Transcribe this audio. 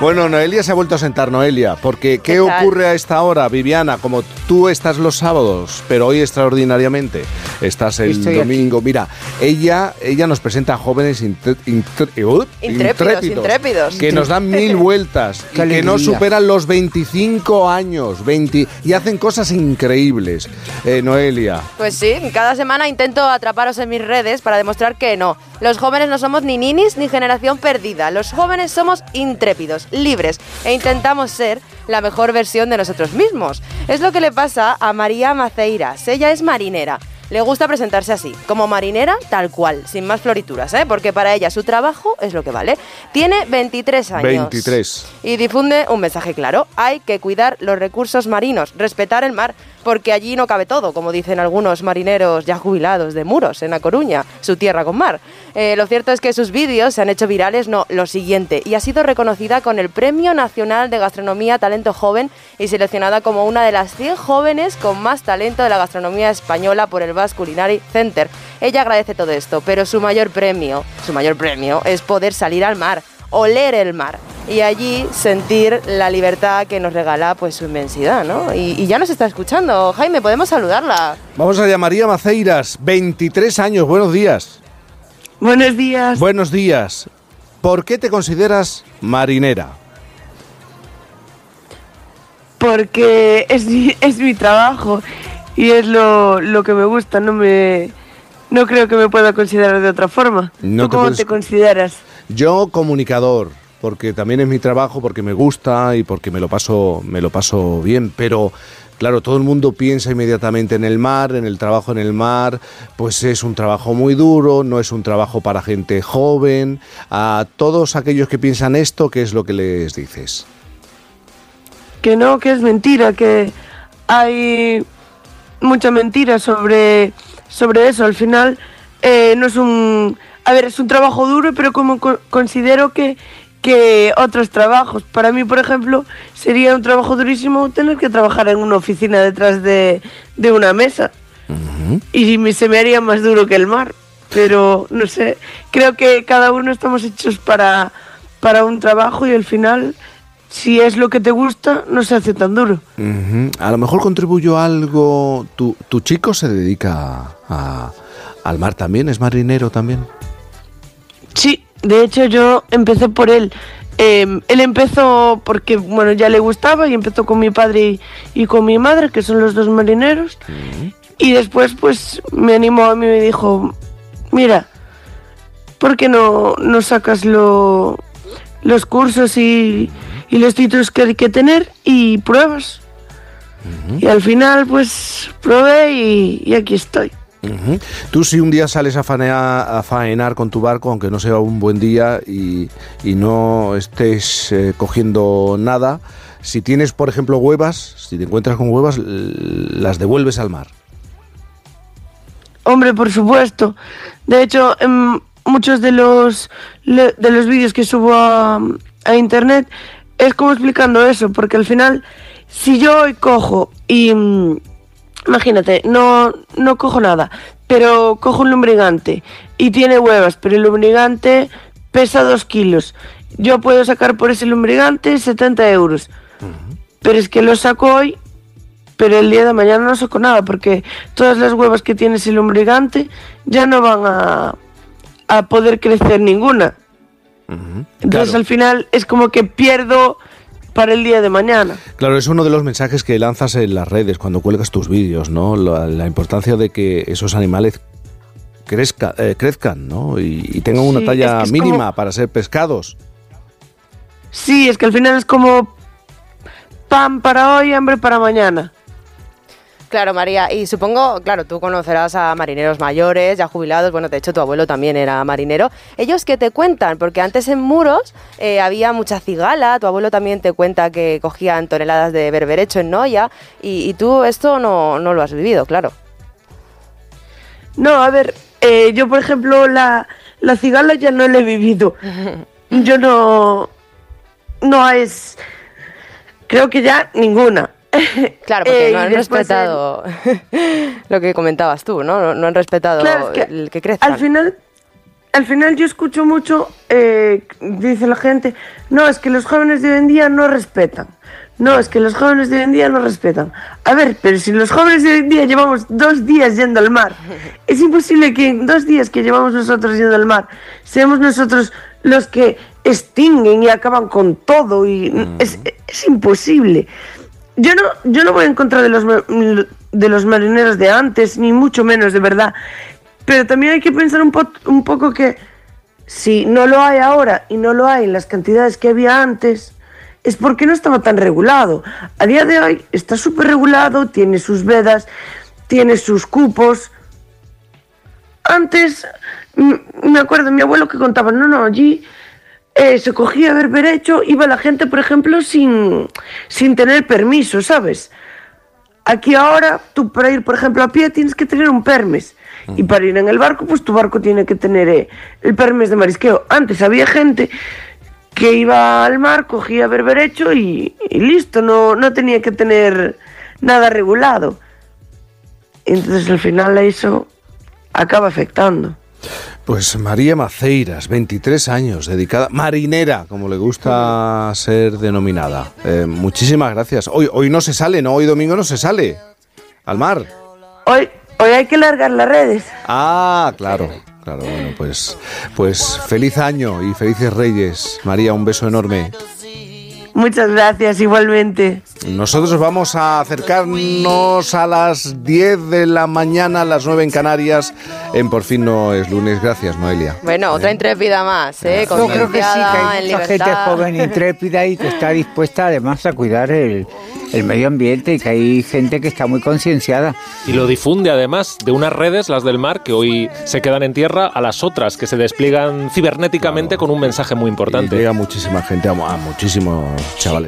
Bueno, Noelia se ha vuelto a sentar, Noelia, porque ¿qué, ocurre a esta hora, Viviana? Como tú estás los sábados, pero hoy extraordinariamente estás el domingo. Mira, ella, ella nos presenta a jóvenes uh, intrépidos, intrépidos, que nos dan mil vueltas y que no superan los 25 años 20, y hacen cosas increíbles. Eh, Noelia. Pues sí, cada semana intento atraparos en mis redes para demostrar que no. Los jóvenes no somos ni ninis ni generación perdida. Los jóvenes somos intrépidos libres e intentamos ser la mejor versión de nosotros mismos. Es lo que le pasa a María Maceiras. Ella es marinera. Le gusta presentarse así, como marinera tal cual, sin más florituras, ¿eh? porque para ella su trabajo es lo que vale. Tiene 23 años. 23. Y difunde un mensaje claro. Hay que cuidar los recursos marinos, respetar el mar, porque allí no cabe todo, como dicen algunos marineros ya jubilados de Muros, en A Coruña, su tierra con mar. Eh, lo cierto es que sus vídeos se han hecho virales, no, lo siguiente, y ha sido reconocida con el Premio Nacional de Gastronomía Talento Joven y seleccionada como una de las 100 jóvenes con más talento de la gastronomía española por el Basque Culinary Center. Ella agradece todo esto, pero su mayor premio, su mayor premio es poder salir al mar, oler el mar y allí sentir la libertad que nos regala pues su inmensidad, ¿no? Y, ya nos está escuchando. Jaime, podemos saludarla. Vamos a María Maceiras, 23 años, buenos días. Buenos días. Buenos días. ¿Por qué te consideras marinera? Porque es mi, es mi trabajo y es lo, que me gusta, no me... No creo que me pueda considerar de otra forma. No cómo te consideras? Yo comunicador, porque también es mi trabajo, porque me gusta y porque me lo paso, me lo paso bien, pero Claro, todo el mundo piensa inmediatamente en el mar, en el trabajo en el mar, pues es un trabajo muy duro, no es un trabajo para gente joven. A todos aquellos que piensan esto, ¿qué es lo que les dices? Que no, que es mentira, que hay mucha mentira sobre, sobre eso. Al final eh, no es un... A ver, es un trabajo duro, pero como considero que que otros trabajos. Para mí, por ejemplo, sería un trabajo durísimo tener que trabajar en una oficina detrás de, una mesa. Y se me haría más duro que el mar. Pero, no sé, creo que cada uno estamos hechos para, para un trabajo y al final, si es lo que te gusta, no se hace tan duro. A lo mejor contribuyó algo... ¿Tu, tu chico se dedica al mar también? ¿Es marinero también? De hecho, yo empecé por él. Em, él empezó porque, bueno, ya le gustaba y empezó con mi padre y, con mi madre, que son los dos marineros. Y después, pues, me animó a mí y me dijo, mira, ¿por qué no, no sacas lo, los cursos y, los títulos que hay que tener y pruebas? Y al final, pues, probé y aquí estoy. Tú si un día sales a faenar, con tu barco, aunque no sea un buen día y, no estés eh, cogiendo nada, si tienes, por ejemplo, huevas, si te encuentras con huevas, las devuelves al mar. Hombre, por supuesto. De hecho, en muchos de los, de los vídeos que subo a, a internet es como explicando eso, porque al final, si yo hoy cojo y mm, imagínate, no, no cojo nada, pero cojo un lumbrigante y tiene huevas, pero el lumbrigante pesa dos kilos. Yo puedo sacar por ese lumbrigante 70 euros. Pero es que lo saco hoy, pero el día de mañana no saco nada, porque todas las huevas que tiene ese lumbrigante ya no van a, a poder crecer ninguna. Entonces al final es como que pierdo para el día de mañana. Claro, es uno de los mensajes que lanzas en las redes cuando cuelgas tus vídeos, ¿no? La, importancia de que esos animales crezca, eh, crezcan, ¿no? Y, tengan una talla mínima para ser pescados. Sí, es que al final es como pan para hoy, hambre para mañana. Claro, María, y supongo, claro, tú conocerás a marineros mayores, ya jubilados, bueno, de hecho tu abuelo también era marinero. ¿Ellos qué te cuentan? Porque antes en Muros eh, había mucha cigala, tu abuelo también te cuenta que cogían toneladas de berberecho en Noya, y, tú esto no, lo has vivido, claro. No, a ver, eh, yo por ejemplo la, la cigala ya no la he vivido. Yo no... No es... Creo que ya ninguna. Claro, porque no han respetado lo que comentabas tú, ¿no? No, han respetado el que crezca. Al final, al final yo escucho mucho, eh, dice la gente, no, es que los jóvenes de hoy en día no respetan. No, es que los jóvenes de hoy en día no respetan. A ver, pero si los jóvenes de hoy en día llevamos dos días yendo al mar, es imposible que en dos días que llevamos nosotros yendo al mar, seamos nosotros los que extinguen y acaban con todo y es, es imposible. Yo no, yo no voy en contra de los, de los marineros de antes, ni mucho menos, de verdad. Pero también hay que pensar un, po- un poco que si no lo hay ahora y no lo hay en las cantidades que había antes, es porque no estaba tan regulado. A día de hoy está súper regulado, tiene sus vedas, tiene sus cupos. Antes, me acuerdo, mi abuelo que contaba, no, no, allí eh, se cogía berberecho, iba la gente, por ejemplo, sin, sin tener permiso, ¿sabes? Aquí ahora, tú para ir, por ejemplo, a pie tienes que tener un permis. Y para ir en el barco, pues tu barco tiene que tener eh, el permis de marisqueo. Antes había gente que iba al mar, cogía berberecho y, y listo, no, no tenía que tener nada regulado. Entonces al final eso acaba afectando. Pues María Maceiras, 23 años, dedicada, marinera, como le gusta ser denominada. Eh, muchísimas gracias. Hoy, hoy no se sale, ¿no? Hoy domingo no se sale al mar. Hoy, hoy hay que largar las redes. Ah, claro, claro. Bueno, pues, pues feliz año y felices Reyes. María, un beso enorme. Muchas gracias, igualmente. Nosotros vamos a acercarnos a las 10 de la mañana, a las 9 en Canarias, en Por fin no es lunes. Gracias, Noelia. Bueno, otra intrépida más, ¿eh? Yo creo que sí, que hay mucha gente joven, intrépida y que está dispuesta además a cuidar el, el medio ambiente y que hay gente que está muy concienciada. Y lo difunde además de unas redes, las del mar, que hoy se quedan en tierra, a las otras que se despliegan cibernéticamente con un mensaje muy Y importante. llega muchísima gente, a, a muchísimos chavales.